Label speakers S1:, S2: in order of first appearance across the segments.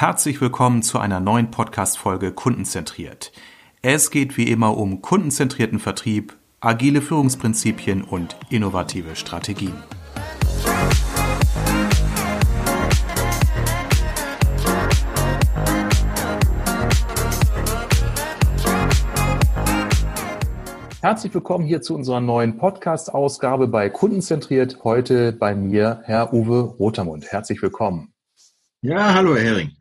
S1: Herzlich willkommen zu einer neuen Podcast-Folge Kundenzentriert. Es geht wie immer um kundenzentrierten Vertrieb, agile Führungsprinzipien und innovative Strategien. Herzlich willkommen hier zu unserer neuen Podcast-Ausgabe bei Kundenzentriert. Heute bei mir Herr Uwe Rotermund. Herzlich willkommen.
S2: Ja, hallo Herr Hering.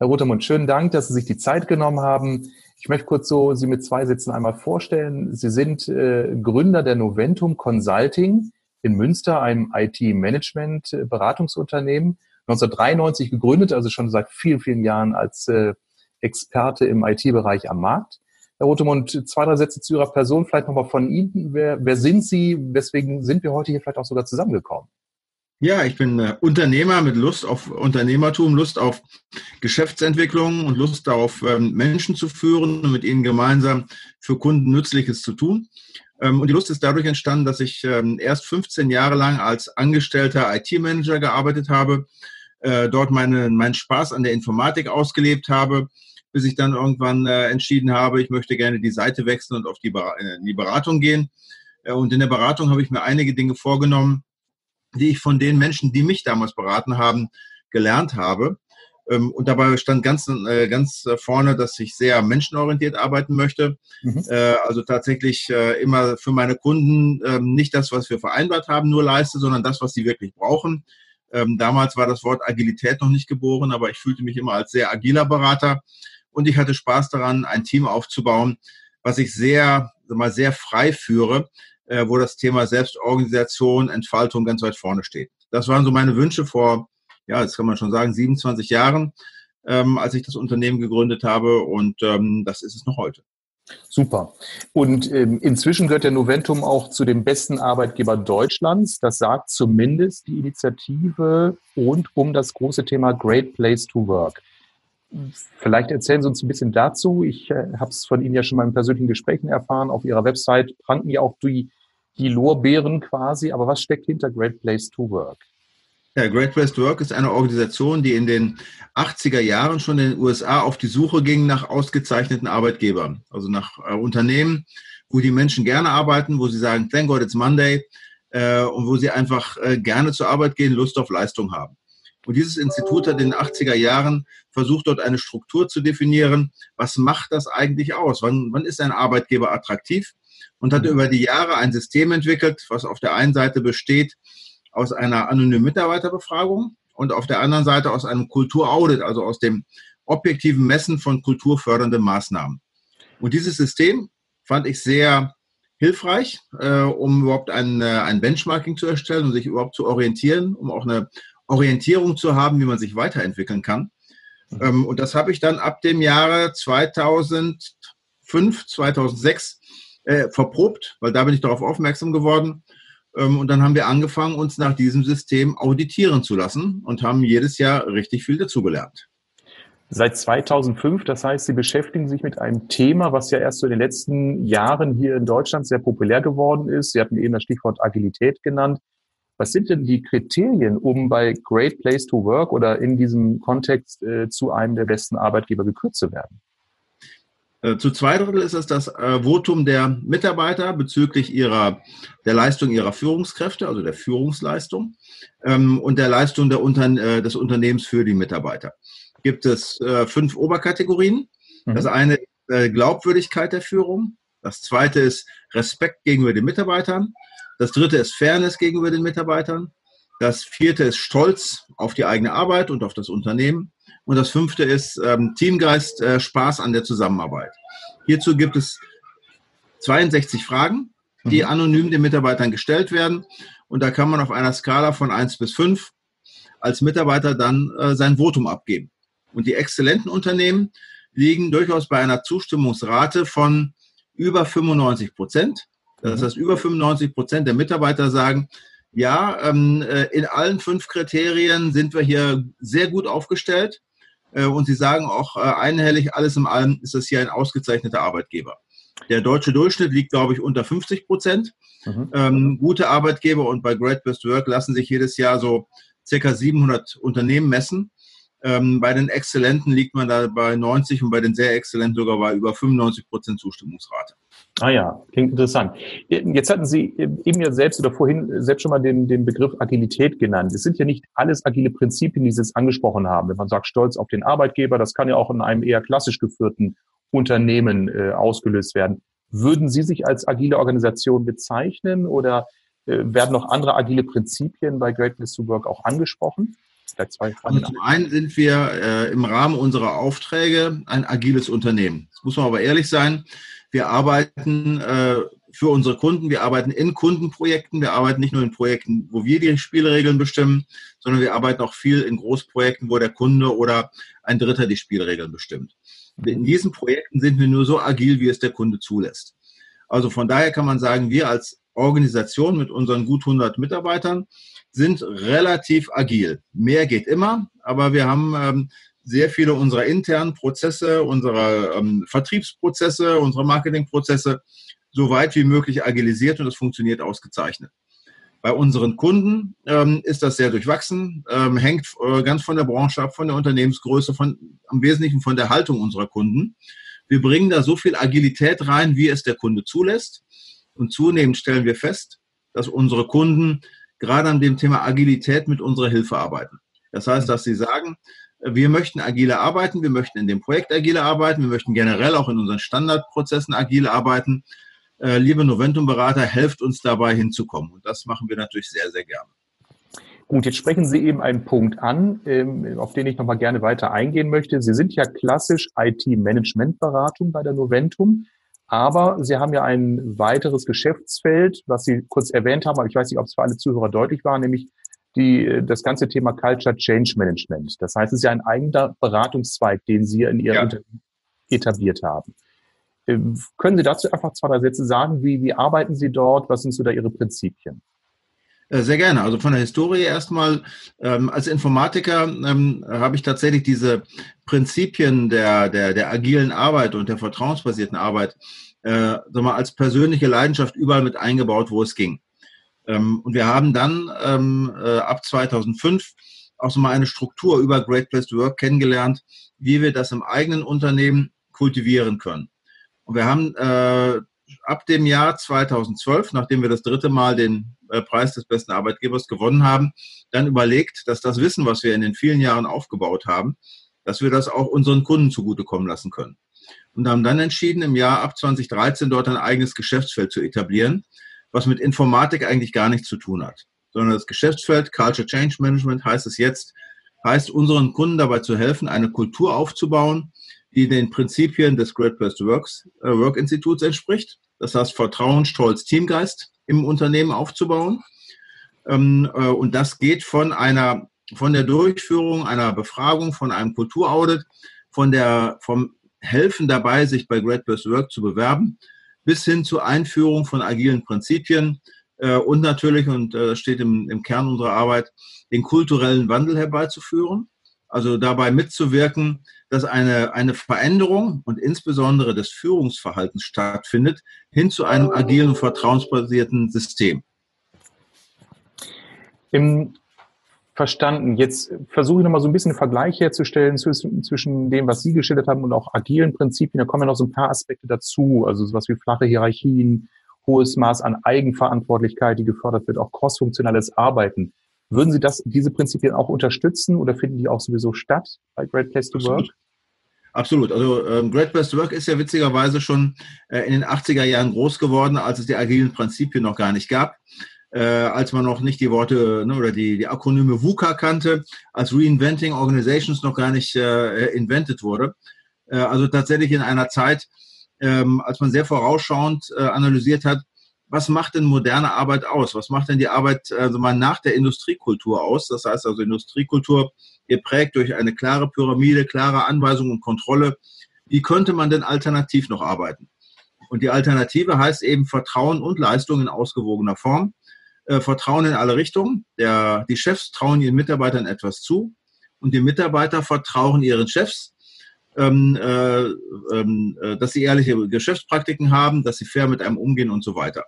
S1: Herr Rotermund, schönen Dank, dass Sie sich die Zeit genommen haben. Ich möchte kurz so Sie mit zwei Sätzen einmal vorstellen. Sie sind äh, Gründer der Noventum Consulting in Münster, einem IT-Management-Beratungsunternehmen. 1993 gegründet, also schon seit vielen, vielen Jahren als äh, Experte im IT-Bereich am Markt. Herr Rotemund, zwei, drei Sätze zu Ihrer Person, vielleicht nochmal von Ihnen. Wer, wer sind Sie? Weswegen sind wir heute hier vielleicht auch sogar zusammengekommen?
S2: Ja, ich bin äh, Unternehmer mit Lust auf Unternehmertum, Lust auf Geschäftsentwicklung und Lust darauf, ähm, Menschen zu führen und mit ihnen gemeinsam für Kunden Nützliches zu tun. Ähm, und die Lust ist dadurch entstanden, dass ich ähm, erst 15 Jahre lang als angestellter IT-Manager gearbeitet habe, äh, dort meine, meinen Spaß an der Informatik ausgelebt habe bis ich dann irgendwann äh, entschieden habe, ich möchte gerne die Seite wechseln und auf die, Ber die Beratung gehen. Äh, und in der Beratung habe ich mir einige Dinge vorgenommen, die ich von den Menschen, die mich damals beraten haben, gelernt habe. Ähm, und dabei stand ganz, äh, ganz vorne, dass ich sehr menschenorientiert arbeiten möchte. Mhm. Äh, also tatsächlich äh, immer für meine Kunden ähm, nicht das, was wir vereinbart haben, nur leiste, sondern das, was sie wirklich brauchen. Ähm, damals war das Wort Agilität noch nicht geboren, aber ich fühlte mich immer als sehr agiler Berater und ich hatte Spaß daran, ein Team aufzubauen, was ich sehr, mal sehr frei führe, äh, wo das Thema Selbstorganisation, Entfaltung ganz weit vorne steht. Das waren so meine Wünsche vor, ja, jetzt kann man schon sagen, 27 Jahren, ähm, als ich das Unternehmen gegründet habe und ähm, das ist es noch heute.
S1: Super. Und ähm, inzwischen gehört der Noventum auch zu den besten Arbeitgebern Deutschlands. Das sagt zumindest die Initiative rund um das große Thema Great Place to Work. Vielleicht erzählen Sie uns ein bisschen dazu. Ich äh, habe es von Ihnen ja schon mal in persönlichen Gesprächen erfahren. Auf Ihrer Website pranken ja auch die, die Lorbeeren quasi. Aber was steckt hinter Great Place to Work?
S2: Ja, Great Place to Work ist eine Organisation, die in den 80er Jahren schon in den USA auf die Suche ging nach ausgezeichneten Arbeitgebern. Also nach äh, Unternehmen, wo die Menschen gerne arbeiten, wo sie sagen, thank God it's Monday äh, und wo sie einfach äh, gerne zur Arbeit gehen, Lust auf Leistung haben. Und dieses Institut hat in den 80er Jahren versucht, dort eine Struktur zu definieren. Was macht das eigentlich aus? Wann, wann ist ein Arbeitgeber attraktiv? Und hat mhm. über die Jahre ein System entwickelt, was auf der einen Seite besteht aus einer anonymen Mitarbeiterbefragung und auf der anderen Seite aus einem Kulturaudit, also aus dem objektiven Messen von kulturfördernden Maßnahmen. Und dieses System fand ich sehr hilfreich, äh, um überhaupt ein, äh, ein Benchmarking zu erstellen und sich überhaupt zu orientieren, um auch eine Orientierung zu haben, wie man sich weiterentwickeln kann. Mhm. Ähm, und das habe ich dann ab dem Jahre 2005, 2006 äh, verprobt, weil da bin ich darauf aufmerksam geworden. Ähm, und dann haben wir angefangen, uns nach diesem System auditieren zu lassen und haben jedes Jahr richtig viel dazugelernt.
S1: Seit 2005, das heißt, Sie beschäftigen sich mit einem Thema, was ja erst so in den letzten Jahren hier in Deutschland sehr populär geworden ist. Sie hatten eben das Stichwort Agilität genannt. Was sind denn die Kriterien, um bei Great Place to Work oder in diesem Kontext äh, zu einem der besten Arbeitgeber gekürt zu werden?
S2: Äh, zu zwei Drittel ist es das äh, Votum der Mitarbeiter bezüglich ihrer, der Leistung ihrer Führungskräfte, also der Führungsleistung ähm, und der Leistung der Unter äh, des Unternehmens für die Mitarbeiter. Gibt es fünf Oberkategorien. Mhm. Das eine ist Glaubwürdigkeit der Führung. Das zweite ist Respekt gegenüber den Mitarbeitern. Das dritte ist Fairness gegenüber den Mitarbeitern. Das vierte ist Stolz auf die eigene Arbeit und auf das Unternehmen. Und das fünfte ist ähm, Teamgeist, äh, Spaß an der Zusammenarbeit. Hierzu gibt es 62 Fragen, die mhm. anonym den Mitarbeitern gestellt werden. Und da kann man auf einer Skala von 1 bis 5 als Mitarbeiter dann äh, sein Votum abgeben. Und die exzellenten Unternehmen liegen durchaus bei einer Zustimmungsrate von über 95 Prozent. Das mhm. heißt, über 95 Prozent der Mitarbeiter sagen, ja, ähm, äh, in allen fünf Kriterien sind wir hier sehr gut aufgestellt. Äh, und sie sagen auch äh, einhellig, alles in allem ist das hier ein ausgezeichneter Arbeitgeber. Der deutsche Durchschnitt liegt, glaube ich, unter 50 Prozent. Mhm. Ähm, gute Arbeitgeber und bei Great Best Work lassen sich jedes Jahr so circa 700 Unternehmen messen. Ähm, bei den Exzellenten liegt man da bei 90 und bei den sehr Exzellenten sogar bei über 95 Prozent Zustimmungsrate.
S1: Ah ja, klingt interessant. Jetzt hatten Sie eben ja selbst oder vorhin selbst schon mal den, den Begriff Agilität genannt. Es sind ja nicht alles agile Prinzipien, die Sie jetzt angesprochen haben. Wenn man sagt, stolz auf den Arbeitgeber, das kann ja auch in einem eher klassisch geführten Unternehmen äh, ausgelöst werden. Würden Sie sich als agile Organisation bezeichnen oder äh, werden noch andere agile Prinzipien bei Great Place to Work auch angesprochen?
S2: Also zum einen sind wir äh, im Rahmen unserer Aufträge ein agiles Unternehmen. Das muss man aber ehrlich sein. Wir arbeiten äh, für unsere Kunden, wir arbeiten in Kundenprojekten, wir arbeiten nicht nur in Projekten, wo wir die Spielregeln bestimmen, sondern wir arbeiten auch viel in Großprojekten, wo der Kunde oder ein Dritter die Spielregeln bestimmt. In diesen Projekten sind wir nur so agil, wie es der Kunde zulässt. Also von daher kann man sagen, wir als Organisation mit unseren gut 100 Mitarbeitern sind relativ agil. Mehr geht immer, aber wir haben ähm, sehr viele unserer internen Prozesse, unserer ähm, Vertriebsprozesse, unsere Marketingprozesse so weit wie möglich agilisiert und das funktioniert ausgezeichnet. Bei unseren Kunden ähm, ist das sehr durchwachsen, ähm, hängt äh, ganz von der Branche ab, von der Unternehmensgröße, von, am Wesentlichen von der Haltung unserer Kunden. Wir bringen da so viel Agilität rein, wie es der Kunde zulässt. Und zunehmend stellen wir fest, dass unsere Kunden gerade an dem Thema Agilität mit unserer Hilfe arbeiten. Das heißt, dass sie sagen, wir möchten agile arbeiten, wir möchten in dem Projekt agile arbeiten, wir möchten generell auch in unseren Standardprozessen agil arbeiten äh, liebe Noventum-Berater, helft uns dabei hinzukommen. Und das machen wir natürlich sehr, sehr gerne.
S1: Gut, jetzt sprechen Sie eben einen Punkt an, ähm, auf den ich nochmal gerne weiter eingehen möchte. Sie sind ja klassisch IT-Management-Beratung bei der Noventum, aber Sie haben ja ein weiteres Geschäftsfeld, was Sie kurz erwähnt haben, aber ich weiß nicht, ob es für alle Zuhörer deutlich war, nämlich die, das ganze Thema Culture Change Management. Das heißt, es ist ja ein eigener Beratungszweig, den Sie in Ihrem ja. Unternehmen etabliert haben. Ähm, können Sie dazu einfach zwei, drei Sätze sagen? Wie, wie arbeiten Sie dort? Was sind so da Ihre Prinzipien?
S2: Äh, sehr gerne. Also von der Historie erstmal. Ähm, als Informatiker ähm, habe ich tatsächlich diese Prinzipien der, der, der agilen Arbeit und der vertrauensbasierten Arbeit äh, sag mal, als persönliche Leidenschaft überall mit eingebaut, wo es ging. Ähm, und wir haben dann ähm, äh, ab 2005 auch so mal eine Struktur über Great Place to Work kennengelernt, wie wir das im eigenen Unternehmen kultivieren können. Und wir haben äh, ab dem Jahr 2012, nachdem wir das dritte Mal den äh, Preis des besten Arbeitgebers gewonnen haben, dann überlegt, dass das Wissen, was wir in den vielen Jahren aufgebaut haben, dass wir das auch unseren Kunden zugutekommen lassen können. Und haben dann entschieden, im Jahr ab 2013 dort ein eigenes Geschäftsfeld zu etablieren, was mit Informatik eigentlich gar nichts zu tun hat. Sondern das Geschäftsfeld Culture Change Management heißt es jetzt, heißt unseren Kunden dabei zu helfen, eine Kultur aufzubauen, die den Prinzipien des Great Place to Works, äh, Work Instituts entspricht. Das heißt, Vertrauen, Stolz, Teamgeist im Unternehmen aufzubauen. Ähm, äh, und das geht von einer, von der Durchführung einer Befragung, von einem Kulturaudit, von der, vom Helfen dabei, sich bei Great Place to Work zu bewerben, bis hin zur Einführung von agilen Prinzipien äh, und natürlich, und das steht im, im Kern unserer Arbeit, den kulturellen Wandel herbeizuführen. Also dabei mitzuwirken, dass eine, eine Veränderung und insbesondere des Führungsverhaltens stattfindet, hin zu einem agilen, vertrauensbasierten System.
S1: Im Verstanden. Jetzt versuche ich nochmal so ein bisschen einen Vergleich herzustellen zwischen, zwischen dem, was Sie geschildert haben und auch agilen Prinzipien. Da kommen ja noch so ein paar Aspekte dazu, also sowas wie flache Hierarchien, hohes Maß an Eigenverantwortlichkeit, die gefördert wird, auch crossfunktionales Arbeiten. Würden Sie das, diese Prinzipien auch unterstützen oder finden die auch sowieso statt bei Great Place to Absolut. Work?
S2: Absolut. Also ähm, Great Place to Work ist ja witzigerweise schon äh, in den 80er Jahren groß geworden, als es die agilen Prinzipien noch gar nicht gab. Äh, als man noch nicht die Worte ne, oder die, die Akronyme VUCA kannte, als Reinventing Organizations noch gar nicht äh, invented wurde. Äh, also tatsächlich in einer Zeit, ähm, als man sehr vorausschauend äh, analysiert hat, was macht denn moderne Arbeit aus? Was macht denn die Arbeit also mal nach der Industriekultur aus? Das heißt also Industriekultur geprägt durch eine klare Pyramide, klare Anweisung und Kontrolle. Wie könnte man denn alternativ noch arbeiten? Und die Alternative heißt eben Vertrauen und Leistung in ausgewogener Form. Äh, Vertrauen in alle Richtungen. Der, die Chefs trauen ihren Mitarbeitern etwas zu und die Mitarbeiter vertrauen ihren Chefs, ähm, äh, ähm, äh, dass sie ehrliche Geschäftspraktiken haben, dass sie fair mit einem umgehen und so weiter.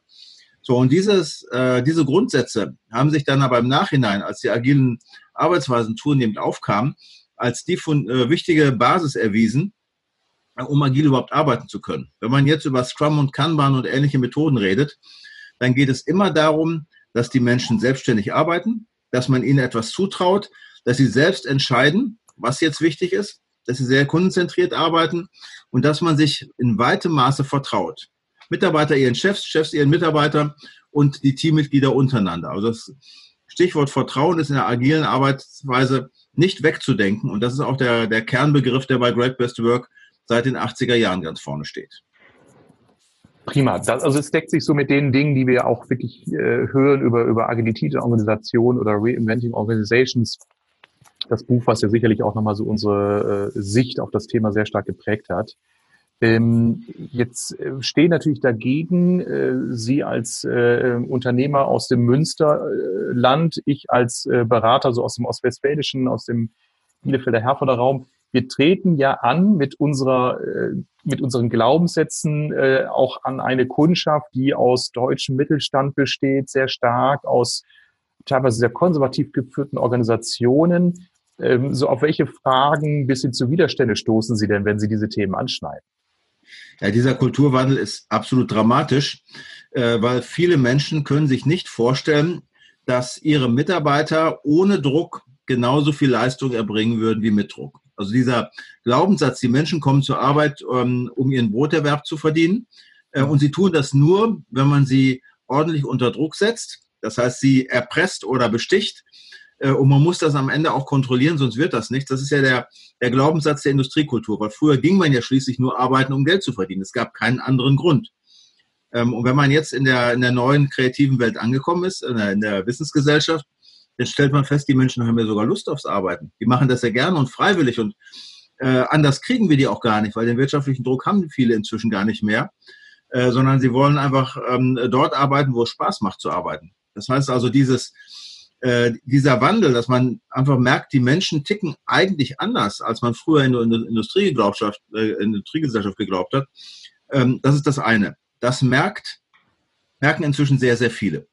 S2: So, und dieses, äh, diese Grundsätze haben sich dann aber im Nachhinein, als die agilen Arbeitsweisen zunehmend aufkamen, als die von, äh, wichtige Basis erwiesen, um agil überhaupt arbeiten zu können. Wenn man jetzt über Scrum und Kanban und ähnliche Methoden redet, dann geht es immer darum, dass die Menschen selbstständig arbeiten, dass man ihnen etwas zutraut, dass sie selbst entscheiden, was jetzt wichtig ist, dass sie sehr kundenzentriert arbeiten und dass man sich in weitem Maße vertraut. Mitarbeiter ihren Chefs, Chefs ihren Mitarbeitern und die Teammitglieder untereinander. Also das Stichwort Vertrauen ist in der agilen Arbeitsweise nicht wegzudenken. Und das ist auch der, der Kernbegriff, der bei Great Best Work seit den 80er Jahren ganz vorne steht.
S1: Prima. Das, also es deckt sich so mit den Dingen, die wir auch wirklich äh, hören über, über Agilität in Organisationen oder Reinventing Organizations. Das Buch, was ja sicherlich auch nochmal so unsere äh, Sicht auf das Thema sehr stark geprägt hat. Ähm, jetzt äh, stehen natürlich dagegen äh, Sie als äh, Unternehmer aus dem Münsterland, ich als äh, Berater so aus dem Ostwestfälischen, aus dem Bielefelder Herforder Raum. Wir treten ja an mit unserer, äh, mit unseren Glaubenssätzen äh, auch an eine Kundschaft, die aus deutschem Mittelstand besteht, sehr stark aus teilweise sehr konservativ geführten Organisationen. Ähm, so auf welche Fragen bis hin zu Widerstände stoßen Sie denn, wenn Sie diese Themen anschneiden?
S2: Ja, dieser Kulturwandel ist absolut dramatisch, äh, weil viele Menschen können sich nicht vorstellen, dass ihre Mitarbeiter ohne Druck genauso viel Leistung erbringen würden wie mit Druck. Also dieser Glaubenssatz, die Menschen kommen zur Arbeit, ähm, um ihren Broterwerb zu verdienen. Äh, und sie tun das nur, wenn man sie ordentlich unter Druck setzt. Das heißt, sie erpresst oder besticht äh, und man muss das am Ende auch kontrollieren, sonst wird das nichts. Das ist ja der, der Glaubenssatz der Industriekultur, weil früher ging man ja schließlich nur arbeiten, um Geld zu verdienen. Es gab keinen anderen Grund. Ähm, und wenn man jetzt in der, in der neuen kreativen Welt angekommen ist, in der, in der Wissensgesellschaft, dann stellt man fest, die Menschen haben ja sogar Lust aufs Arbeiten. Die machen das ja gerne und freiwillig und äh, anders kriegen wir die auch gar nicht, weil den wirtschaftlichen Druck haben viele inzwischen gar nicht mehr, äh, sondern sie wollen einfach ähm, dort arbeiten, wo es Spaß macht zu arbeiten. Das heißt also, dieses, äh, dieser Wandel, dass man einfach merkt, die Menschen ticken eigentlich anders, als man früher in der Industriegesellschaft, äh, Industriegesellschaft geglaubt hat. Ähm, das ist das eine. Das merkt, merken inzwischen sehr, sehr viele.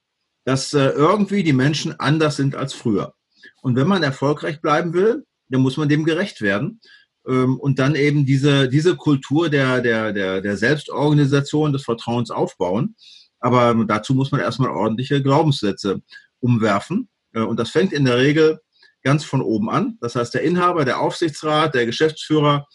S2: Dass äh, irgendwie die Menschen anders sind als früher. Und wenn man erfolgreich bleiben will, dann muss man dem gerecht werden. Ähm, und dann eben diese, diese Kultur der, der, der, der Selbstorganisation, des Vertrauens aufbauen. Aber dazu muss man erstmal ordentliche Glaubenssätze umwerfen. Äh, und das fängt in der Regel ganz von oben an. Das heißt, der Inhaber, der Aufsichtsrat, der Geschäftsführer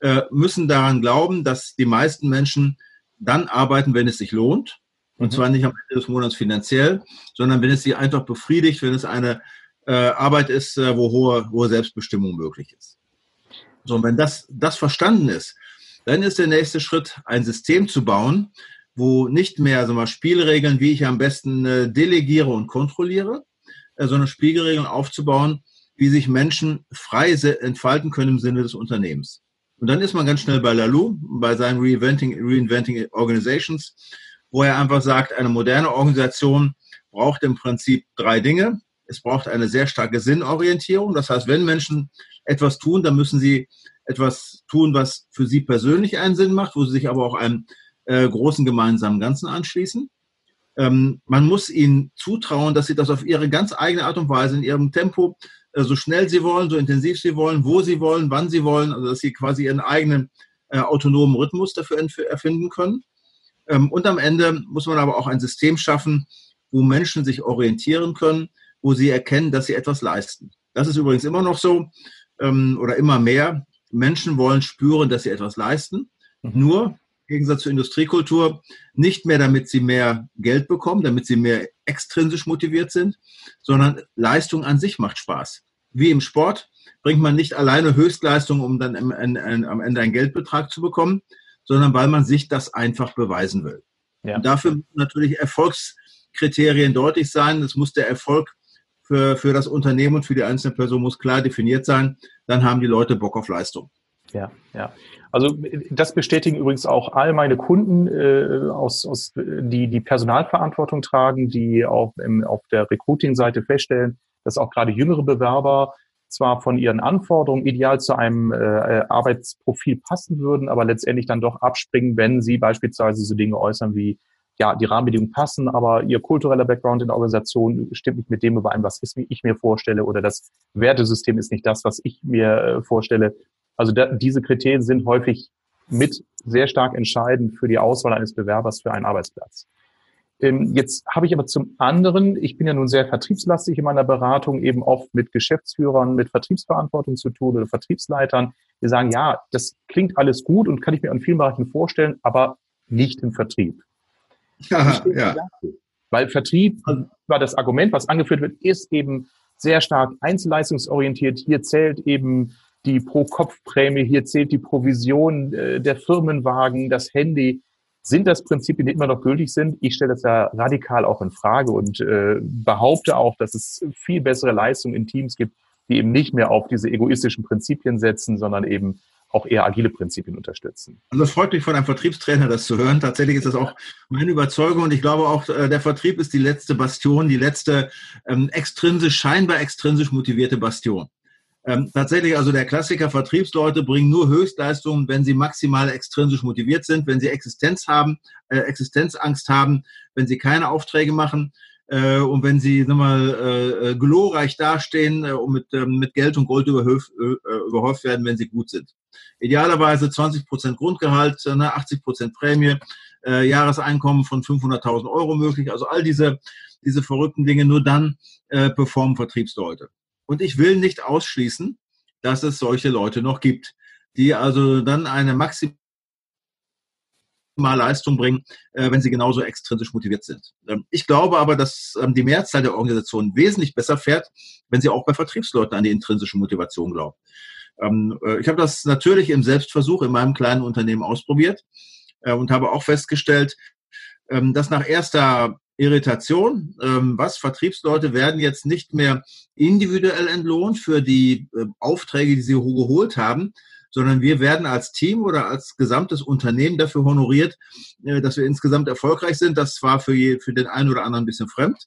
S2: äh, müssen daran glauben, dass die meisten Menschen dann arbeiten, wenn es sich lohnt. Und mhm. zwar nicht am Ende des Monats finanziell, sondern wenn es sie einfach befriedigt, wenn es eine äh, Arbeit ist, wo hohe, hohe Selbstbestimmung möglich ist. So, und wenn das, das verstanden ist, dann ist der nächste Schritt, ein System zu bauen, wo nicht mehr so mal Spielregeln, wie ich am besten delegiere und kontrolliere, äh, so eine Spielregeln aufzubauen, wie sich Menschen frei entfalten können im Sinne des Unternehmens. Und dann ist man ganz schnell bei Lalou, bei seinen Reinventing, Reinventing Organizations, wo er einfach sagt, eine moderne Organisation braucht im Prinzip drei Dinge. Es braucht eine sehr starke Sinnorientierung. Das heißt, wenn Menschen etwas tun, dann müssen sie etwas tun, was für sie persönlich einen Sinn macht, wo sie sich aber auch einem äh, großen gemeinsamen Ganzen anschließen. Ähm, man muss ihnen zutrauen, dass sie das auf ihre ganz eigene Art und Weise, in ihrem Tempo, äh, so schnell sie wollen, so intensiv sie wollen, wo sie wollen, wann sie wollen, also dass sie quasi ihren eigenen äh, autonomen Rhythmus dafür erfinden können. Ähm, und am Ende muss man aber auch ein System schaffen, wo Menschen sich orientieren können, wo sie erkennen, dass sie etwas leisten. Das ist übrigens immer noch so ähm, oder immer mehr. Menschen wollen spüren, dass sie etwas leisten. Mhm. Nur Gegensatz zur Industriekultur nicht mehr, damit sie mehr Geld bekommen, damit sie mehr extrinsisch motiviert sind, sondern Leistung an sich macht Spaß. Wie im Sport bringt man nicht alleine Höchstleistung, um dann am Ende einen Geldbetrag zu bekommen, sondern weil man sich das einfach beweisen will. Ja. Und dafür müssen natürlich Erfolgskriterien deutlich sein. Es muss der Erfolg für, für das Unternehmen und für die einzelne Person muss klar definiert sein. Dann haben die Leute Bock auf Leistung.
S1: Ja, ja. Also das bestätigen übrigens auch all meine Kunden, äh, aus, aus, die die Personalverantwortung tragen, die auch im, auf der Recruiting-Seite feststellen, dass auch gerade jüngere Bewerber zwar von ihren Anforderungen ideal zu einem äh, Arbeitsprofil passen würden, aber letztendlich dann doch abspringen, wenn sie beispielsweise so Dinge äußern wie ja, die Rahmenbedingungen passen, aber ihr kultureller Background in der Organisation stimmt nicht mit dem überein, was ich mir vorstelle oder das Wertesystem ist nicht das, was ich mir äh, vorstelle. Also da, diese Kriterien sind häufig mit sehr stark entscheidend für die Auswahl eines Bewerbers für einen Arbeitsplatz. Ähm, jetzt habe ich aber zum anderen, ich bin ja nun sehr vertriebslastig in meiner Beratung, eben oft mit Geschäftsführern, mit Vertriebsverantwortung zu tun oder Vertriebsleitern, die sagen, ja, das klingt alles gut und kann ich mir an vielen Bereichen vorstellen, aber nicht im Vertrieb. Ja, ja. Weil Vertrieb war das Argument, was angeführt wird, ist eben sehr stark einzelleistungsorientiert. Hier zählt eben die Pro-Kopf-Prämie, hier zählt die Provision, äh, der Firmenwagen, das Handy. Sind das Prinzipien, die immer noch gültig sind? Ich stelle das ja radikal auch in Frage und äh, behaupte auch, dass es viel bessere Leistungen in Teams gibt, die eben nicht mehr auf diese egoistischen Prinzipien setzen, sondern eben auch eher agile Prinzipien unterstützen.
S2: Und das freut mich von einem Vertriebstrainer, das zu hören. Tatsächlich ist das auch meine Überzeugung und ich glaube auch, äh, der Vertrieb ist die letzte Bastion, die letzte ähm, extrinsisch, scheinbar extrinsisch motivierte Bastion. Ähm, tatsächlich, also der Klassiker Vertriebsleute bringen nur Höchstleistungen, wenn sie maximal extrinsisch motiviert sind, wenn sie Existenz haben, äh, Existenzangst haben, wenn sie keine Aufträge machen äh, und wenn sie sag mal, äh, äh glorreich dastehen äh, und mit, äh, mit Geld und Gold überhäuft, äh, überhäuft werden, wenn sie gut sind. Idealerweise 20 Prozent Grundgehalt, ne, 80 Prozent Prämie, äh, Jahreseinkommen von 500.000 Euro möglich. Also all diese, diese verrückten Dinge, nur dann äh, performen Vertriebsleute. Und ich will nicht ausschließen, dass es solche Leute noch gibt, die also dann eine maximale Leistung bringen, äh, wenn sie genauso extrinsisch motiviert sind. Ähm, ich glaube aber, dass ähm, die Mehrzahl der Organisationen wesentlich besser fährt, wenn sie auch bei Vertriebsleuten an die intrinsische Motivation glauben. Ähm, äh, ich habe das natürlich im Selbstversuch in meinem kleinen Unternehmen ausprobiert äh, und habe auch festgestellt, dass nach erster Irritation. Ähm, was? Vertriebsleute werden jetzt nicht mehr individuell entlohnt für die äh, Aufträge, die sie geholt haben, sondern wir werden als Team oder als gesamtes Unternehmen dafür honoriert, äh, dass wir insgesamt erfolgreich sind. Das war für, für den einen oder anderen ein bisschen fremd.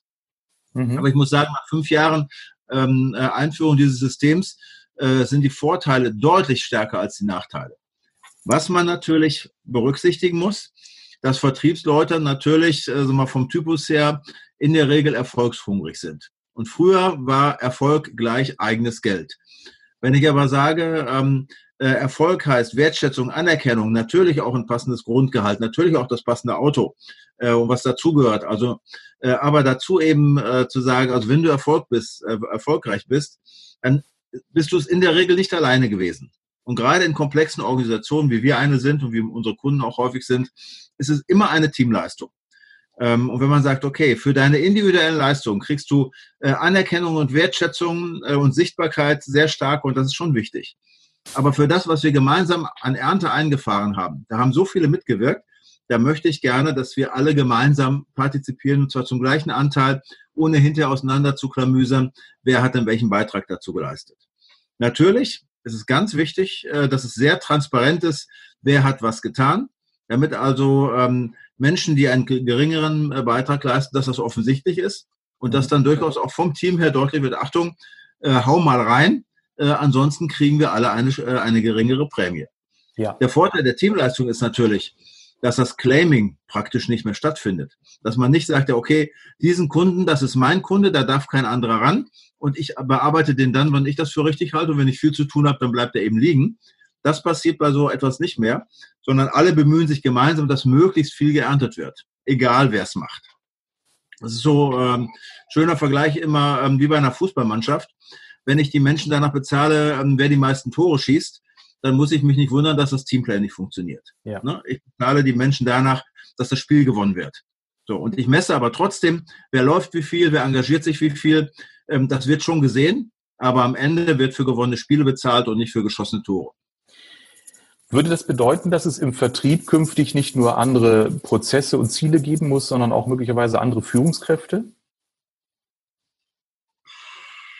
S2: Mhm. Aber ich muss sagen, nach fünf Jahren ähm, äh, Einführung dieses Systems äh, sind die Vorteile deutlich stärker als die Nachteile. Was man natürlich berücksichtigen muss, dass Vertriebsleute natürlich also mal vom Typus her in der Regel erfolgshungrig sind. Und früher war Erfolg gleich eigenes Geld. Wenn ich aber sage, ähm, äh, Erfolg heißt Wertschätzung, Anerkennung, natürlich auch ein passendes Grundgehalt, natürlich auch das passende Auto äh, und was dazugehört. Also, äh, aber dazu eben äh, zu sagen, also wenn du Erfolg bist, äh, erfolgreich bist, dann bist du es in der Regel nicht alleine gewesen. Und gerade in komplexen Organisationen, wie wir eine sind und wie unsere Kunden auch häufig sind, ist es immer eine Teamleistung. Ähm, und wenn man sagt, okay, für deine individuellen Leistungen kriegst du äh, Anerkennung und Wertschätzung äh, und Sichtbarkeit sehr stark und das ist schon wichtig. Aber für das, was wir gemeinsam an Ernte eingefahren haben, da haben so viele mitgewirkt, da möchte ich gerne, dass wir alle gemeinsam partizipieren und zwar zum gleichen Anteil, ohne hinterher auseinander zu klamüsern, wer hat denn welchen Beitrag dazu geleistet. Natürlich ist es ganz wichtig, äh, dass es sehr transparent ist, wer hat was getan damit also ähm, Menschen, die einen geringeren äh, Beitrag leisten, dass das offensichtlich ist und dass dann durchaus auch vom Team her deutlich wird, Achtung, äh, hau mal rein, äh, ansonsten kriegen wir alle eine, äh, eine geringere Prämie. Ja. Der Vorteil der Teamleistung ist natürlich, dass das Claiming praktisch nicht mehr stattfindet. Dass man nicht sagt, ja, okay, diesen Kunden, das ist mein Kunde, da darf kein anderer ran und ich bearbeite den dann, wenn ich das für richtig halte und wenn ich viel zu tun habe, dann bleibt er eben liegen, das passiert bei so etwas nicht mehr, sondern alle bemühen sich gemeinsam, dass möglichst viel geerntet wird, egal wer es macht. Das ist so ähm, schöner Vergleich immer ähm, wie bei einer Fußballmannschaft. Wenn ich die Menschen danach bezahle, ähm, wer die meisten Tore schießt, dann muss ich mich nicht wundern, dass das Teamplay nicht funktioniert. Ja. Ne? Ich bezahle die Menschen danach, dass das Spiel gewonnen wird. So, und ich messe aber trotzdem, wer läuft wie viel, wer engagiert sich wie viel. Ähm, das wird schon gesehen, aber am Ende wird für gewonnene Spiele bezahlt und nicht für geschossene Tore.
S1: Würde das bedeuten, dass es im Vertrieb künftig nicht nur andere Prozesse und Ziele geben muss, sondern auch möglicherweise andere Führungskräfte?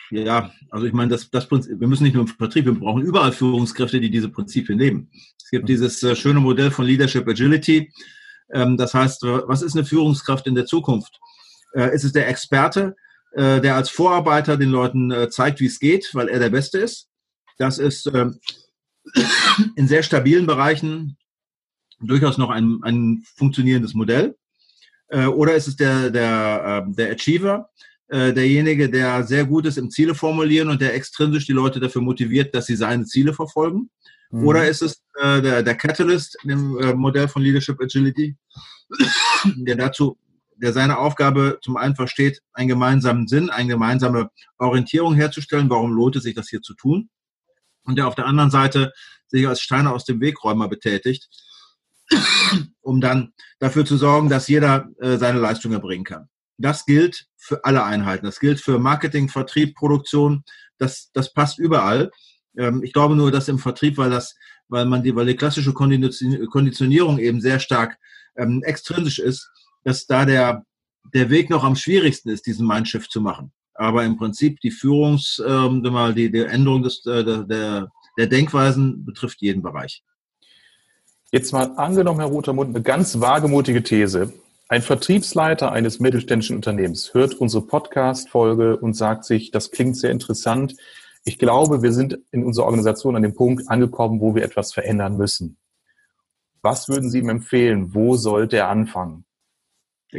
S2: Ja, also ich meine, das, das Prinzip, wir müssen nicht nur im Vertrieb, wir brauchen überall Führungskräfte, die diese Prinzipien leben. Es gibt dieses äh, schöne Modell von Leadership Agility. Ähm, das heißt, was ist eine Führungskraft in der Zukunft? Äh, ist es der Experte, äh, der als Vorarbeiter den Leuten zeigt, wie es geht, weil er der Beste ist? Das ist ähm, in sehr stabilen Bereichen durchaus noch ein, ein funktionierendes Modell. Äh, oder ist es der, der, äh, der Achiever, äh, derjenige, der sehr gut ist im Ziele formulieren und der extrinsisch die Leute dafür motiviert, dass sie seine Ziele verfolgen? Mhm. Oder ist es äh, der, der Catalyst im äh, Modell von Leadership Agility, der dazu, der seine Aufgabe zum einen versteht, einen gemeinsamen Sinn, eine gemeinsame Orientierung herzustellen, warum lohnt es sich, das hier zu tun? Und der auf der anderen Seite sich als Steiner aus dem Wegräumer betätigt, um dann dafür zu sorgen, dass jeder äh, seine Leistung erbringen kann. Das gilt für alle Einheiten. Das gilt für Marketing, Vertrieb, Produktion. Das, das passt überall. Ähm, ich glaube nur, dass im Vertrieb, weil das, weil man die, weil die klassische Konditionierung eben sehr stark ähm, extrinsisch ist, dass da der, der Weg noch am schwierigsten ist, diesen Mindshift zu machen. Aber im Prinzip die Führungs, ähm, die, die Änderung des, äh, der, der Denkweisen betrifft jeden Bereich.
S1: Jetzt mal angenommen, Herr Rotermund, eine ganz wagemutige These. Ein Vertriebsleiter eines mittelständischen Unternehmens hört unsere Podcast-Folge und sagt sich, das klingt sehr interessant. Ich glaube, wir sind in unserer Organisation an dem Punkt angekommen, wo wir etwas verändern müssen. Was würden Sie ihm empfehlen? Wo sollte er anfangen?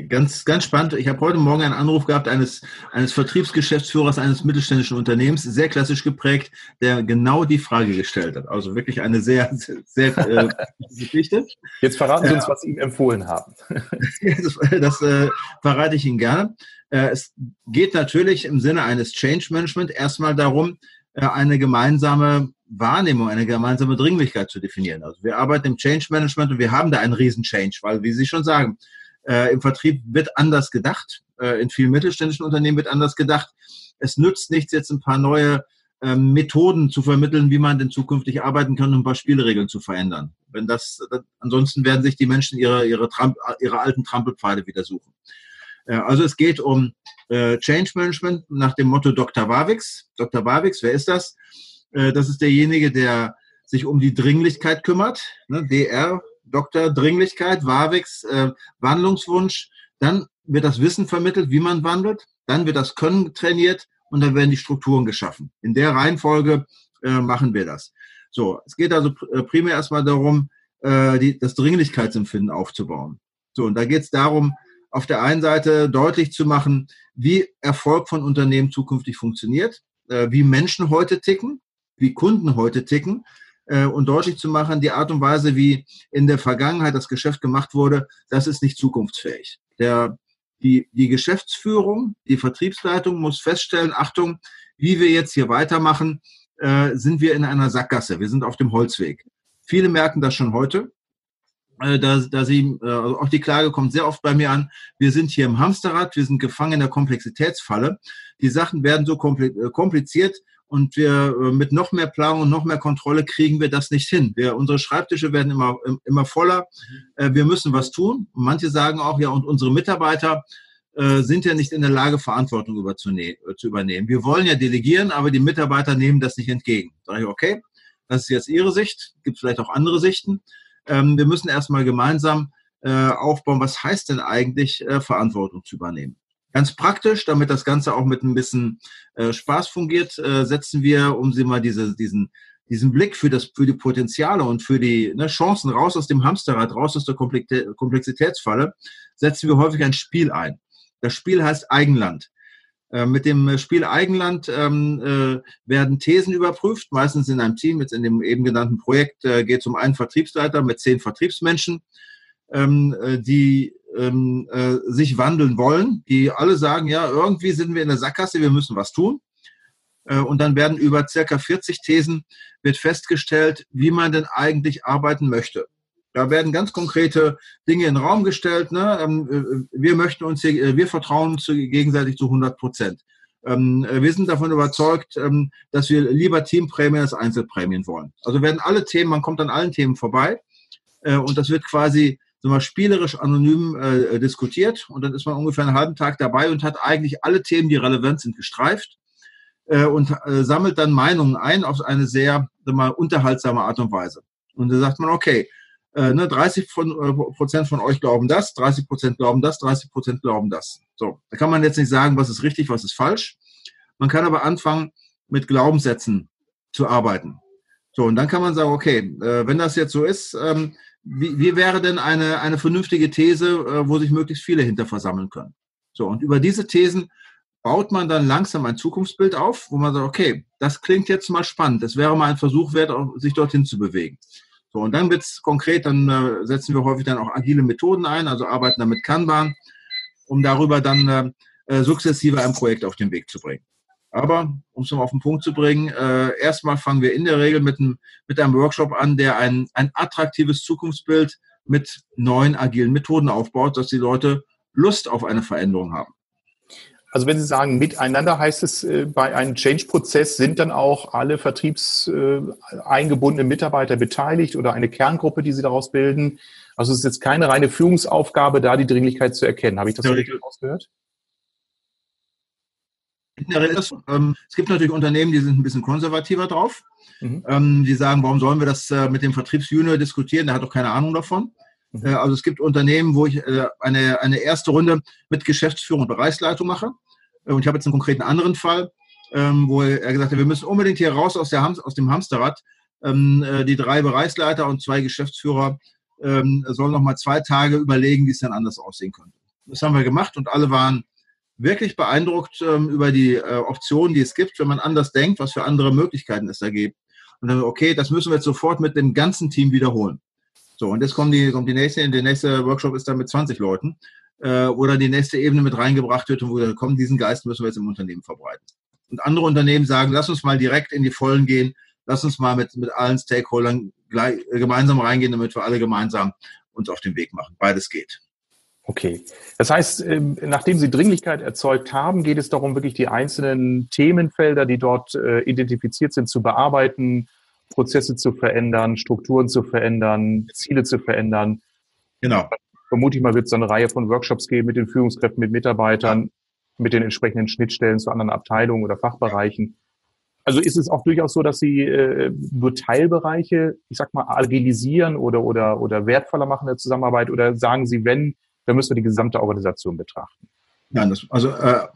S2: Ganz, ganz spannend. Ich habe heute Morgen einen Anruf gehabt eines, eines Vertriebsgeschäftsführers eines mittelständischen Unternehmens, sehr klassisch geprägt, der genau die Frage gestellt hat. Also wirklich eine sehr, sehr, sehr äh,
S1: Geschichte. Jetzt verraten Sie uns, was Sie ihm empfohlen haben.
S2: das, das äh, verrate ich Ihnen gerne. Äh, es geht natürlich im Sinne eines Change Management erstmal darum, äh, eine gemeinsame Wahrnehmung, eine gemeinsame Dringlichkeit zu definieren. Also wir arbeiten im Change Management und wir haben da einen riesen Change, weil, wie Sie schon sagen, äh, Im Vertrieb wird anders gedacht. Äh, in vielen mittelständischen Unternehmen wird anders gedacht. Es nützt nichts, jetzt ein paar neue ähm, Methoden zu vermitteln, wie man denn zukünftig arbeiten kann, um ein paar Spielregeln zu verändern. Wenn das, ansonsten werden sich die Menschen ihre, ihre, Tramp, ihre alten Trampelpfade wieder suchen. Äh, also es geht um äh, Change Management nach dem Motto Dr. Warwix. Dr. Warwix, wer ist das? Äh, das ist derjenige, der sich um die Dringlichkeit kümmert. Ne? DR Doktor Dringlichkeit, Warwix, äh, Wandlungswunsch. Dann wird das Wissen vermittelt, wie man wandelt. Dann wird das Können trainiert und dann werden die Strukturen geschaffen. In der Reihenfolge äh, machen wir das. So, es geht also äh, primär erstmal darum, äh, die, das Dringlichkeitsempfinden aufzubauen. So, und da geht es darum, auf der einen Seite deutlich zu machen, wie Erfolg von Unternehmen zukünftig funktioniert, äh, wie Menschen heute ticken, wie Kunden heute ticken äh, und deutlich zu machen, die Art und Weise, wie in der Vergangenheit das Geschäft gemacht wurde, das ist nicht zukunftsfähig. Der, die, die Geschäftsführung, die Vertriebsleitung muss feststellen, Achtung, wie wir jetzt hier weitermachen, äh, sind wir in einer Sackgasse. Wir sind auf dem Holzweg. Viele merken das schon heute. Äh, da, da sie, äh, also auch die Klage kommt sehr oft bei mir an, wir sind hier im Hamsterrad, wir sind gefangen in der Komplexitätsfalle. Die Sachen werden so äh, kompliziert, und wir äh, mit noch mehr Planung und noch mehr Kontrolle kriegen wir das nicht hin. Wir, unsere Schreibtische werden immer, immer voller. Äh, wir müssen was tun. Manche sagen auch, ja, und unsere Mitarbeiter äh, sind ja nicht in der Lage, Verantwortung zu übernehmen. Wir wollen ja delegieren, aber die Mitarbeiter nehmen das nicht entgegen. Sag ich, okay, das ist jetzt Ihre Sicht, gibt vielleicht auch andere Sichten. Ähm, wir müssen erstmal gemeinsam aufbauen, was heißt denn eigentlich, Verantwortung zu übernehmen. Ganz praktisch, damit das Ganze auch mit ein bisschen äh, Spaß fungiert, äh, setzen wir, um sie mal diese, diesen, diesen Blick für, das, für die Potenziale und für die ne, Chancen raus aus dem Hamsterrad, raus aus der Komplexitätsfalle, setzen wir häufig ein Spiel ein. Das Spiel heißt Eigenland. Äh, mit dem Spiel Eigenland ähm, äh, werden Thesen überprüft, meistens in einem Team. Jetzt in dem eben genannten Projekt äh, geht es um einen Vertriebsleiter mit zehn Vertriebsmenschen, ähm, äh, die ähm, äh, sich wandeln wollen, die alle sagen, ja, irgendwie sind wir in der Sackgasse, wir müssen was tun. Äh, und dann werden über circa 40 Thesen wird festgestellt, wie man denn eigentlich arbeiten möchte. Da werden ganz konkrete Dinge in den Raum gestellt. Ne? Ähm, äh, wir möchten uns hier, äh, wir vertrauen uns gegenseitig zu 100 Prozent. Ähm, wir sind davon überzeugt, ähm, dass wir lieber Teamprämien als Einzelprämien wollen. Also werden alle Themen, man kommt an allen Themen vorbei und das wird quasi mal, spielerisch anonym äh, diskutiert und dann ist man ungefähr einen halben Tag dabei und hat eigentlich alle Themen, die relevant sind, gestreift äh, und äh, sammelt dann Meinungen ein auf eine sehr mal, unterhaltsame Art und Weise. Und da sagt man, okay, äh, ne, 30 von, äh, Prozent von euch glauben das, 30 Prozent glauben das, 30 Prozent glauben das. So, da kann man jetzt nicht sagen, was ist richtig, was ist falsch. Man kann aber anfangen, mit Glaubenssätzen zu arbeiten. So, und dann kann man sagen, okay, äh, wenn das jetzt so ist, ähm, wie, wie wäre denn eine, eine vernünftige These, äh, wo sich möglichst viele hinter versammeln können? So, und über diese Thesen baut man dann langsam ein Zukunftsbild auf, wo man sagt, okay, das klingt jetzt mal spannend, das wäre mal ein Versuch wert, sich dorthin zu bewegen. So, und dann wird's konkret, dann äh, setzen wir häufig dann auch agile Methoden ein, also arbeiten damit Kanban, um darüber dann äh, äh, sukzessive ein Projekt auf den Weg zu bringen. Aber um es mal auf den Punkt zu bringen, äh, erstmal fangen wir in der Regel mit, einem mit einem Workshop an, der ein, ein attraktives Zukunftsbild mit neuen agilen Methoden aufbaut, dass die Leute Lust auf eine Veränderung haben.
S1: Also wenn Sie sagen miteinander, heißt es, äh, bei einem Change-Prozess sind dann auch alle vertriebseingebundenen Mitarbeiter beteiligt oder eine Kerngruppe, die Sie daraus bilden? Also es ist jetzt keine reine Führungsaufgabe, da die Dringlichkeit zu erkennen. Habe ich das richtig rausgehört?
S2: Ähm, es gibt natürlich Unternehmen, die sind ein bisschen konservativer drauf. Mhm. Ähm, die sagen, warum sollen wir das äh, mit dem Vertriebsjunior diskutieren? Der hat doch keine Ahnung davon. Mhm. Äh, also es gibt Unternehmen, wo ich äh, eine, eine erste Runde mit Geschäftsführung und Bereichsleitung mache. Und ich habe jetzt einen konkreten anderen Fall, ähm, wo er gesagt hat, wir müssen unbedingt hier raus aus, der aus dem Hamsterrad. Die drei Bereichsleiter und zwei Geschäftsführer sollen noch mal zwei Tage überlegen, wie es dann anders aussehen könnte. Das haben wir gemacht und alle waren wirklich beeindruckt ähm, über die äh, Optionen, die es gibt, wenn man anders denkt, was für andere Möglichkeiten es da gibt. Und dann, okay, das müssen wir jetzt sofort mit dem ganzen Team wiederholen. So, und jetzt kommt die, kommt die nächste, der nächste Workshop ist dann mit 20 Leuten, äh, dann die nächste Ebene mit reingebracht wird und wo wir kommen, diesen Geist müssen wir jetzt im Unternehmen verbreiten. Und andere Unternehmen sagen, lass uns mal direkt in die Vollen gehen, lass uns mal mit, mit allen Stakeholdern gleich, äh, gemeinsam reingehen, damit wir alle gemeinsam uns auf den Weg machen. Beides geht.
S1: Okay. Das heißt, ähm, nachdem Sie Dringlichkeit erzeugt haben, geht es darum, wirklich die einzelnen Themenfelder, die dort äh, identifiziert sind, zu bearbeiten, Prozesse zu verändern, Strukturen zu verändern, Ziele zu verändern. Genau. Vermute ich mal, wird es eine Reihe von Workshops geben mit den Führungskräften, mit Mitarbeitern, mit den entsprechenden Schnittstellen zu anderen Abteilungen oder Fachbereichen. Also ist es auch durchaus so, dass Sie äh, nur Teilbereiche, ich sag mal, agilisieren oder, oder, oder wertvoller machen in der Zusammenarbeit? Oder sagen Sie, wenn da müssen wir die gesamte Organisation betrachten.
S2: Nein, das, also äh,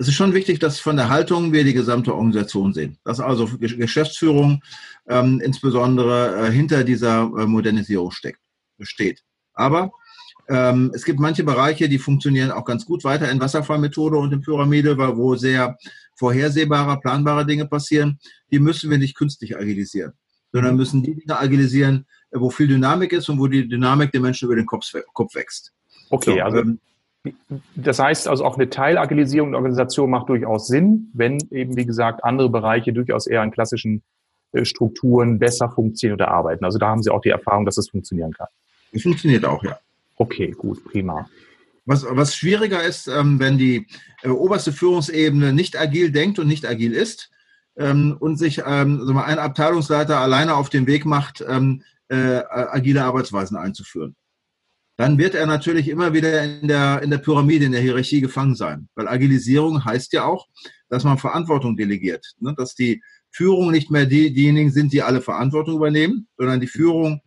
S2: es ist schon wichtig, dass von der Haltung wir die gesamte Organisation sehen. Dass also Geschäftsführung ähm, insbesondere äh, hinter dieser äh, Modernisierung steckt, steht. Aber ähm, es gibt manche Bereiche, die funktionieren auch ganz gut weiter in Wasserfallmethode und in Pyramide, wo sehr vorhersehbare, planbare Dinge passieren. Die müssen wir nicht künstlich agilisieren, sondern müssen die Dinge agilisieren, wo viel Dynamik ist und wo die Dynamik den Menschen über den Kopf, Kopf wächst.
S1: Okay, so, also ähm, das heißt also auch eine Teilagilisierung der Organisation macht durchaus Sinn, wenn eben, wie gesagt, andere Bereiche durchaus eher an klassischen äh, Strukturen besser funktionieren oder arbeiten. Also da haben Sie auch die Erfahrung, dass es funktionieren kann.
S2: Es funktioniert auch, ja.
S1: Okay, gut, prima.
S2: Was, was schwieriger ist, ähm, wenn die äh, oberste Führungsebene nicht agil denkt und nicht agil ist ähm, und sich also ein Abteilungsleiter alleine auf den Weg macht, äh, agile Arbeitsweisen einzuführen dann wird er natürlich immer wieder in der, in der Pyramide, in der Hierarchie gefangen sein. Weil Agilisierung heißt ja auch, dass man Verantwortung delegiert. Ne? Dass die Führung nicht mehr die, diejenigen sind, die alle Verantwortung übernehmen, sondern die Führung,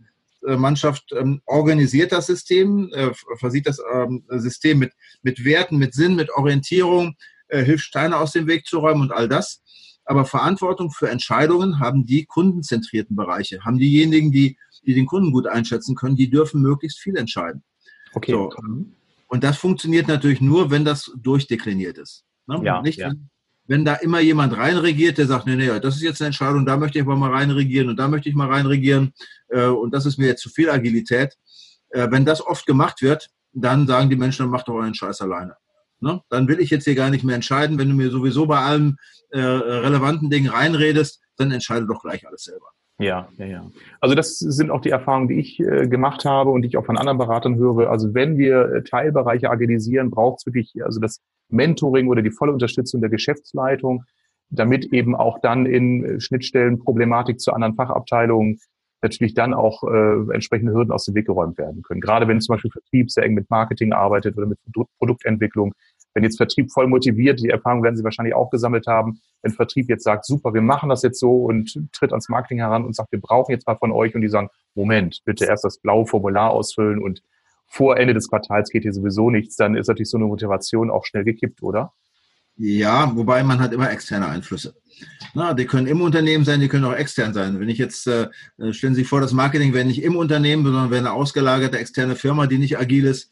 S2: äh, Mannschaft ähm, organisiert das System, äh, versieht das ähm, System mit, mit Werten, mit Sinn, mit Orientierung, äh, hilft Steine aus dem Weg zu räumen und all das. Aber Verantwortung für Entscheidungen haben die kundenzentrierten Bereiche, haben diejenigen, die die den Kunden gut einschätzen können, die dürfen möglichst viel entscheiden. Okay. So. Und das funktioniert natürlich nur, wenn das durchdekliniert ist. Ne? Ja, Nicht, ja. Wenn, da immer jemand reinregiert, der sagt, nee, nee, das ist jetzt eine Entscheidung, da möchte ich aber mal reinregieren und da möchte ich mal reinregieren äh, und das ist mir jetzt zu viel Agilität. Äh, wenn das oft gemacht wird, dann sagen die Menschen, dann macht doch euren Scheiß alleine. Ne? Dann will ich jetzt hier gar nicht mehr entscheiden. Wenn du mir sowieso bei allen äh, relevanten Dingen reinredest, dann entscheide doch gleich alles selber.
S1: Ja, ja, ja. Also das sind auch die Erfahrungen, die ich äh, gemacht habe und die ich auch von anderen Beratern höre. Also wenn wir äh, Teilbereiche agilisieren, braucht es wirklich also das Mentoring oder die volle Unterstützung der Geschäftsleitung, damit eben auch dann in äh, Schnittstellen Problematik zu anderen Fachabteilungen natürlich dann auch äh, entsprechende Hürden aus dem Weg geräumt werden können. Gerade wenn zum Beispiel Vertrieb sehr eng mit Marketing arbeitet oder mit Produktentwicklung, wenn jetzt Vertrieb voll motiviert, die Erfahrung werden Sie wahrscheinlich auch gesammelt haben, wenn Vertrieb jetzt sagt, super, wir machen das jetzt so und tritt ans Marketing heran und sagt, wir brauchen jetzt mal von euch und die sagen, Moment, bitte erst das blaue Formular ausfüllen und vor Ende des Quartals geht hier sowieso nichts, dann ist natürlich so eine Motivation auch schnell gekippt, oder?
S2: Ja, wobei man hat immer externe Einflüsse. Na, die können im Unternehmen sein, die können auch extern sein. Wenn ich jetzt, äh, stellen Sie sich vor, das Marketing wäre nicht im Unternehmen, sondern wäre eine ausgelagerte externe Firma, die nicht agil ist,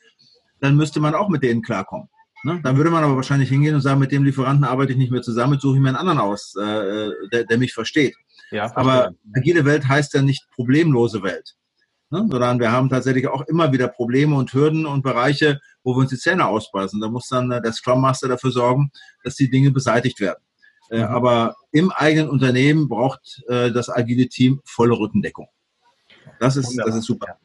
S2: dann müsste man auch mit denen klarkommen. Ne? Dann würde man aber wahrscheinlich hingehen und sagen, mit dem Lieferanten arbeite ich nicht mehr zusammen, suche ich mir einen anderen aus, äh, der, der mich versteht. Ja, aber agile Welt heißt ja nicht problemlose Welt. Ne? Sondern wir haben tatsächlich auch immer wieder Probleme und Hürden und Bereiche, wo wir uns die Zähne ausbeißen. Da muss dann äh, der Scrum Master dafür sorgen, dass die Dinge beseitigt werden. Äh, mhm. Aber im eigenen Unternehmen braucht äh, das agile Team volle Rückendeckung. Das ist, das ist super.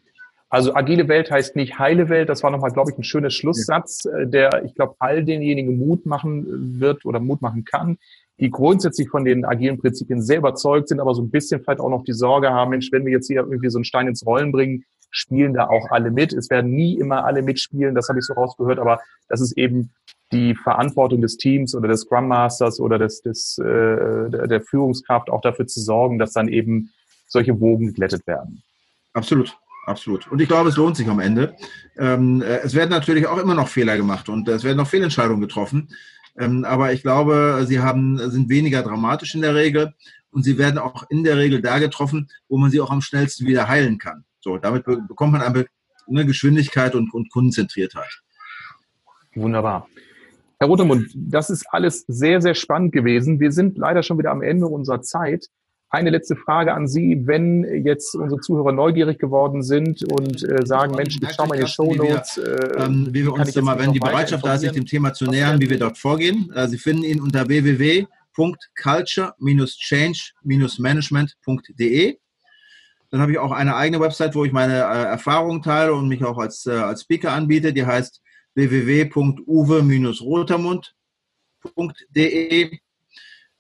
S1: Also agile Welt heißt nicht heile Welt. Das war nochmal, glaube ich, ein schöner Schlusssatz, äh, der, ich glaube, all denjenigen Mut machen wird oder Mut machen kann, die grundsätzlich von den agilen Prinzipien sehr überzeugt sind, aber so ein bisschen vielleicht auch noch die Sorge haben, Mensch, wenn wir jetzt hier irgendwie so einen Stein ins Rollen bringen, spielen da auch alle mit. Es werden nie immer alle mitspielen, das habe ich so rausgehört, aber das ist eben die Verantwortung des Teams oder des Scrum Masters oder des, des, äh, der Führungskraft auch dafür zu sorgen, dass dann eben solche Wogen geglättet werden.
S2: Absolut absolut. Und ich glaube, es lohnt sich am Ende. Ähm, äh, es werden natürlich auch immer noch Fehler gemacht und es werden noch Fehlentscheidungen getroffen. Ähm, aber ich glaube, sie haben, sind weniger dramatisch in der Regel und sie werden auch in der Regel da getroffen, wo man sie auch am schnellsten wieder heilen kann. So, damit be bekommt man eine, Geschwindigkeit und, und Kundenzentriertheit.
S1: Wunderbar. Herr Rotemund, das ist alles sehr, sehr spannend gewesen. Wir sind leider schon wieder am Ende unserer Zeit. Eine letzte Frage an Sie, wenn jetzt unsere Zuhörer neugierig geworden sind und äh, sagen, Mensch, ich schau mal in die Show Notes.
S2: Äh, ähm, wie wir uns mal, wenn die Bereitschaft da ist, sich dem Thema zu nähern, wie wir dort vorgehen. Äh, Sie finden ihn unter www.culture-change-management.de. Dann habe ich auch eine eigene Website, wo ich meine äh, Erfahrungen teile und mich auch als, äh, als Speaker anbiete. Die heißt www.uwe-rotermund.de.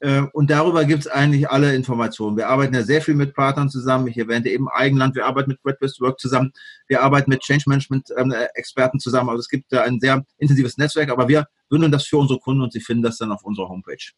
S2: Äh, und darüber gibt es eigentlich alle Informationen. Wir arbeiten ja sehr viel mit Partnern zusammen. Ich erwähnte eben Eigenland. Wir arbeiten mit Red West Work zusammen. Wir arbeiten mit Change Management ähm, Experten zusammen. Also es gibt da ein sehr intensives Netzwerk, aber wir bündeln das für unsere Kunden und sie finden das dann auf unserer Homepage.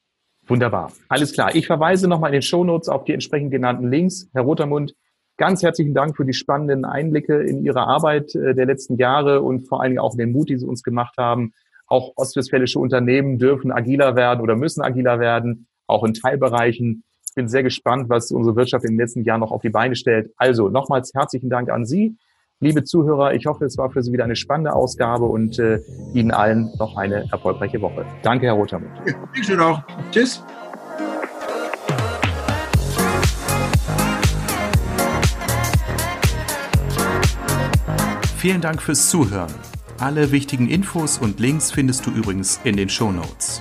S1: Wunderbar. Alles klar. Ich verweise nochmal in den Shownotes auf die entsprechend genannten Links. Herr Rotermund, ganz herzlichen Dank für die spannenden Einblicke in Ihre Arbeit äh, der letzten Jahre und vor allen Dingen auch den Mut, die Sie uns gemacht haben. Auch ostwestfälische Unternehmen dürfen agiler werden oder müssen agiler werden auch in Teilbereichen. Ich bin sehr gespannt, was unsere Wirtschaft in den letzten Jahren noch auf die Beine stellt. Also nochmals herzlichen Dank an Sie, liebe Zuhörer. Ich hoffe, es war für Sie wieder eine spannende Ausgabe und äh, Ihnen allen noch eine erfolgreiche Woche. Danke, Herr Rothermund. Ja,
S2: ich schön auch. Tschüss.
S3: Vielen Dank fürs Zuhören. Alle wichtigen Infos und Links findest du übrigens in den Show Notes.